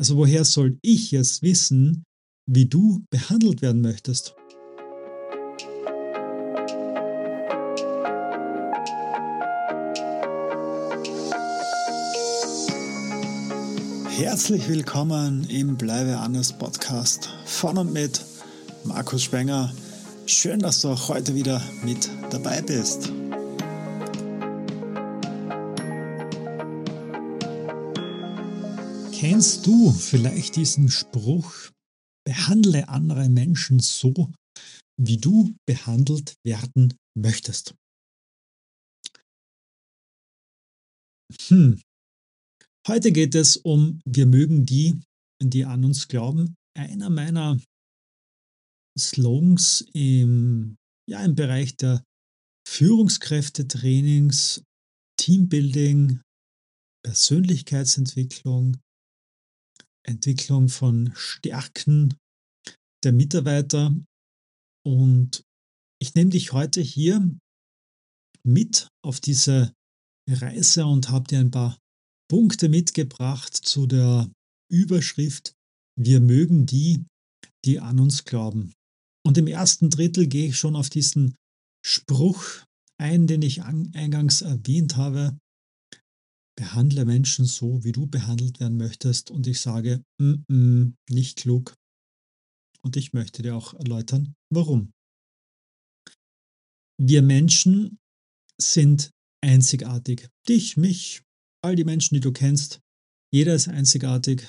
Also woher soll ich jetzt wissen, wie du behandelt werden möchtest? Herzlich willkommen im Bleibe anders Podcast von und mit Markus Spenger. Schön, dass du auch heute wieder mit dabei bist. Kennst du vielleicht diesen Spruch, behandle andere Menschen so, wie du behandelt werden möchtest? Hm. Heute geht es um Wir mögen die, die an uns glauben. Einer meiner Slogans im, ja, im Bereich der Führungskräftetrainings, Teambuilding, Persönlichkeitsentwicklung, Entwicklung von Stärken der Mitarbeiter. Und ich nehme dich heute hier mit auf diese Reise und habe dir ein paar Punkte mitgebracht zu der Überschrift Wir mögen die, die an uns glauben. Und im ersten Drittel gehe ich schon auf diesen Spruch ein, den ich eingangs erwähnt habe, behandle Menschen so, wie du behandelt werden möchtest. Und ich sage, mm -mm, nicht klug. Und ich möchte dir auch erläutern, warum. Wir Menschen sind einzigartig. Dich, mich, all die Menschen, die du kennst, jeder ist einzigartig.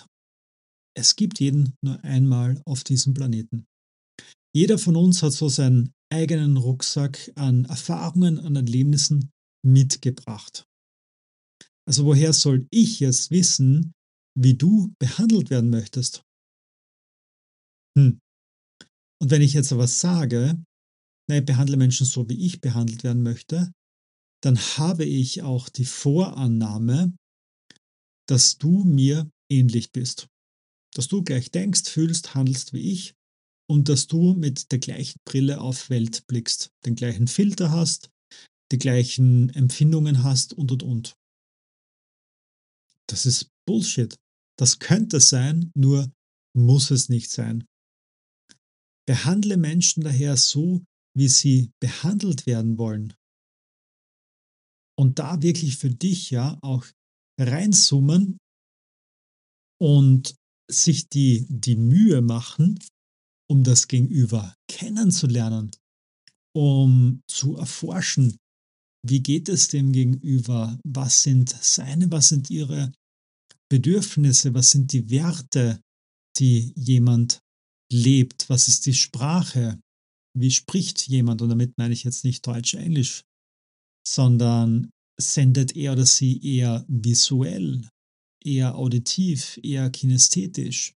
Es gibt jeden nur einmal auf diesem Planeten. Jeder von uns hat so seinen eigenen Rucksack an Erfahrungen, an Erlebnissen mitgebracht. Also woher soll ich jetzt wissen, wie du behandelt werden möchtest? Hm. Und wenn ich jetzt aber sage, na, ich behandle Menschen so, wie ich behandelt werden möchte, dann habe ich auch die Vorannahme, dass du mir ähnlich bist. Dass du gleich denkst, fühlst, handelst wie ich und dass du mit der gleichen Brille auf Welt blickst, den gleichen Filter hast, die gleichen Empfindungen hast und und und. Das ist Bullshit. Das könnte sein, nur muss es nicht sein. Behandle Menschen daher so, wie sie behandelt werden wollen. Und da wirklich für dich ja auch reinsummen und sich die, die Mühe machen, um das Gegenüber kennenzulernen, um zu erforschen, wie geht es dem Gegenüber, was sind seine, was sind ihre Bedürfnisse, was sind die Werte, die jemand lebt, was ist die Sprache, wie spricht jemand, und damit meine ich jetzt nicht Deutsch, Englisch, sondern sendet er oder sie eher visuell, eher auditiv, eher kinästhetisch.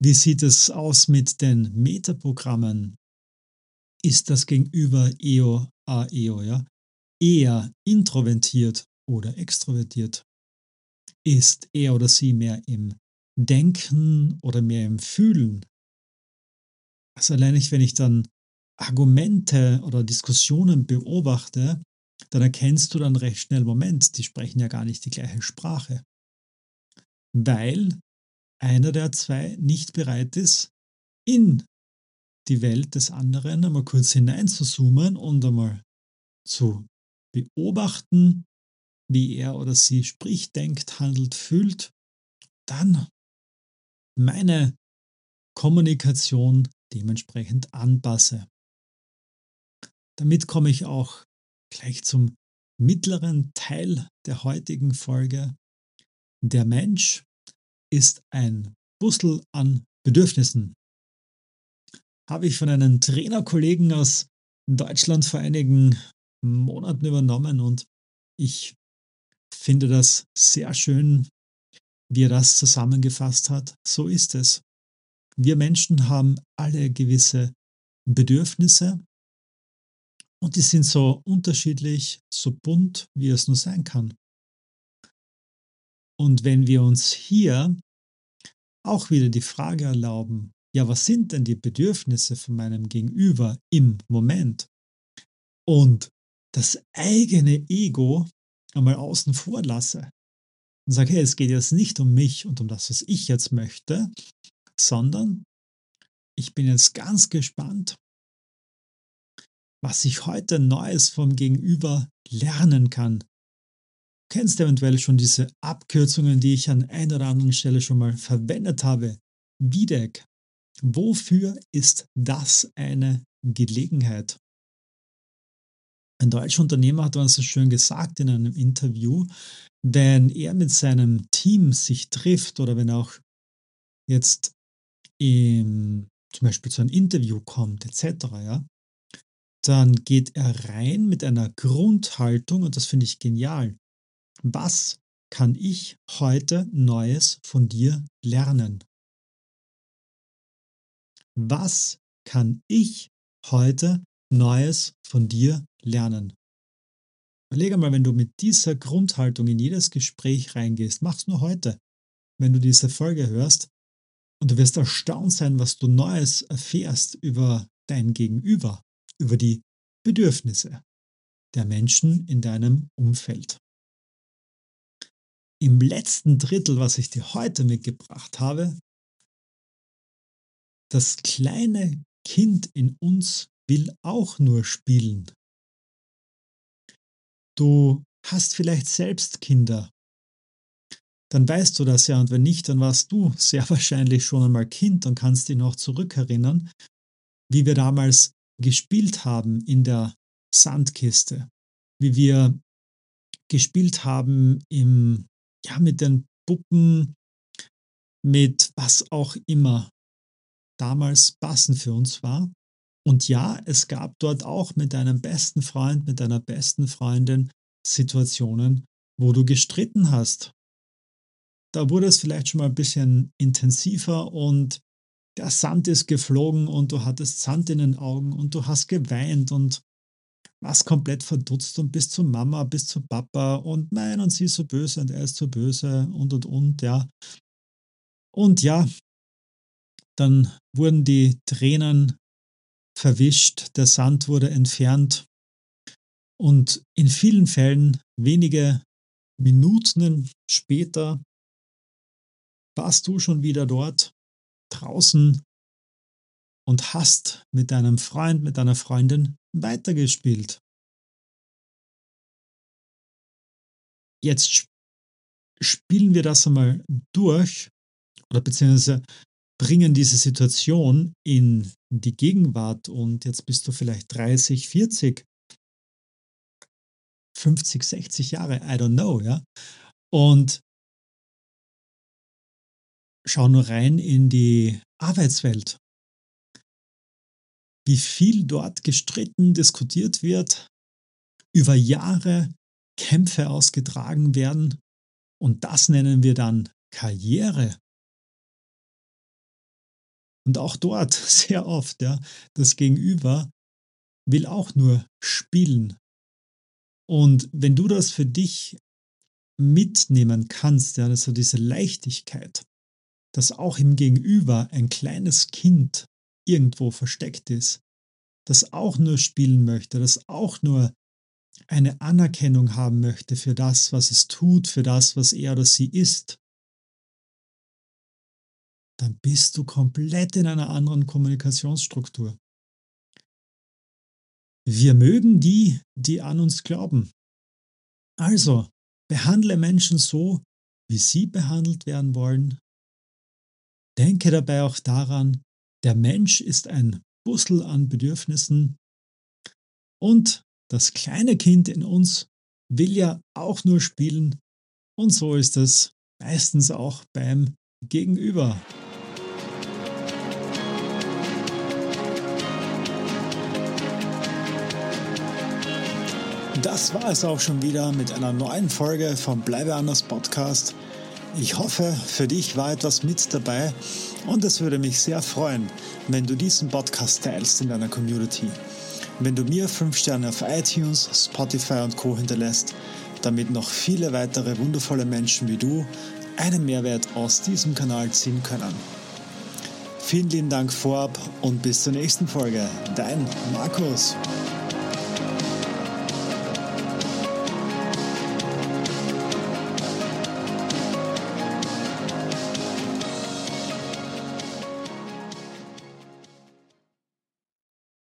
Wie sieht es aus mit den Metaprogrammen? Ist das Gegenüber EO, AEO, ja? Eher introvertiert oder extrovertiert? Ist er oder sie mehr im Denken oder mehr im Fühlen? Also allein nicht, wenn ich dann Argumente oder Diskussionen beobachte, dann erkennst du dann recht schnell, Moment, die sprechen ja gar nicht die gleiche Sprache. Weil einer der zwei nicht bereit ist, in die Welt des anderen einmal kurz hineinzuzoomen und einmal zu beobachten, wie er oder sie spricht, denkt, handelt, fühlt, dann meine Kommunikation dementsprechend anpasse. Damit komme ich auch gleich zum mittleren Teil der heutigen Folge. Der Mensch ist ein Bussel an Bedürfnissen. Habe ich von einem Trainerkollegen aus Deutschland vor einigen Monaten übernommen und ich finde das sehr schön, wie er das zusammengefasst hat. So ist es. Wir Menschen haben alle gewisse Bedürfnisse und die sind so unterschiedlich, so bunt, wie es nur sein kann. Und wenn wir uns hier auch wieder die Frage erlauben, ja, was sind denn die Bedürfnisse von meinem Gegenüber im Moment? Und das eigene Ego einmal außen vor lasse. und sage, hey, es geht jetzt nicht um mich und um das, was ich jetzt möchte, sondern ich bin jetzt ganz gespannt, was ich heute Neues vom Gegenüber lernen kann. Du kennst eventuell schon diese Abkürzungen, die ich an einer oder anderen Stelle schon mal verwendet habe. VDEC. Wofür ist das eine Gelegenheit? Ein deutscher Unternehmer hat uns so schön gesagt in einem Interview, wenn er mit seinem Team sich trifft oder wenn auch jetzt im, zum Beispiel zu einem Interview kommt, etc., ja, dann geht er rein mit einer Grundhaltung und das finde ich genial. Was kann ich heute Neues von dir lernen? Was kann ich heute Neues von dir lernen? Überlege mal, wenn du mit dieser Grundhaltung in jedes Gespräch reingehst, mach's nur heute, wenn du diese Folge hörst, und du wirst erstaunt sein, was du Neues erfährst über dein Gegenüber, über die Bedürfnisse der Menschen in deinem Umfeld. Im letzten Drittel, was ich dir heute mitgebracht habe, das kleine Kind in uns will auch nur spielen. Du hast vielleicht selbst Kinder. Dann weißt du das ja und wenn nicht, dann warst du sehr wahrscheinlich schon einmal Kind und kannst dich noch zurückerinnern, wie wir damals gespielt haben in der Sandkiste, wie wir gespielt haben im, ja, mit den Puppen, mit was auch immer damals passend für uns war. Und ja, es gab dort auch mit deinem besten Freund, mit deiner besten Freundin Situationen, wo du gestritten hast. Da wurde es vielleicht schon mal ein bisschen intensiver und der Sand ist geflogen und du hattest Sand in den Augen und du hast geweint und warst komplett verdutzt und bist zu Mama, bist zu Papa und nein, und sie ist so böse und er ist so böse und und und, ja. Und ja, dann wurden die Tränen verwischt, der Sand wurde entfernt und in vielen Fällen wenige Minuten später warst du schon wieder dort draußen und hast mit deinem Freund, mit deiner Freundin weitergespielt. Jetzt spielen wir das einmal durch oder beziehungsweise bringen diese Situation in die Gegenwart und jetzt bist du vielleicht 30, 40, 50, 60 Jahre, I don't know, ja. Und schau nur rein in die Arbeitswelt. Wie viel dort gestritten, diskutiert wird, über Jahre Kämpfe ausgetragen werden und das nennen wir dann Karriere. Und auch dort sehr oft, ja, das Gegenüber will auch nur spielen. Und wenn du das für dich mitnehmen kannst, ja, also diese Leichtigkeit, dass auch im Gegenüber ein kleines Kind irgendwo versteckt ist, das auch nur spielen möchte, das auch nur eine Anerkennung haben möchte für das, was es tut, für das, was er oder sie ist, dann bist du komplett in einer anderen Kommunikationsstruktur. Wir mögen die, die an uns glauben. Also, behandle Menschen so, wie sie behandelt werden wollen Denke dabei auch daran, der Mensch ist ein Puzzle an Bedürfnissen und das kleine Kind in uns will ja auch nur spielen und so ist es meistens auch beim Gegenüber. Das war es auch schon wieder mit einer neuen Folge vom Bleibe anders Podcast. Ich hoffe, für dich war etwas mit dabei und es würde mich sehr freuen, wenn du diesen Podcast teilst in deiner Community. Wenn du mir 5 Sterne auf iTunes, Spotify und Co hinterlässt, damit noch viele weitere wundervolle Menschen wie du einen Mehrwert aus diesem Kanal ziehen können. Vielen lieben Dank vorab und bis zur nächsten Folge. Dein Markus.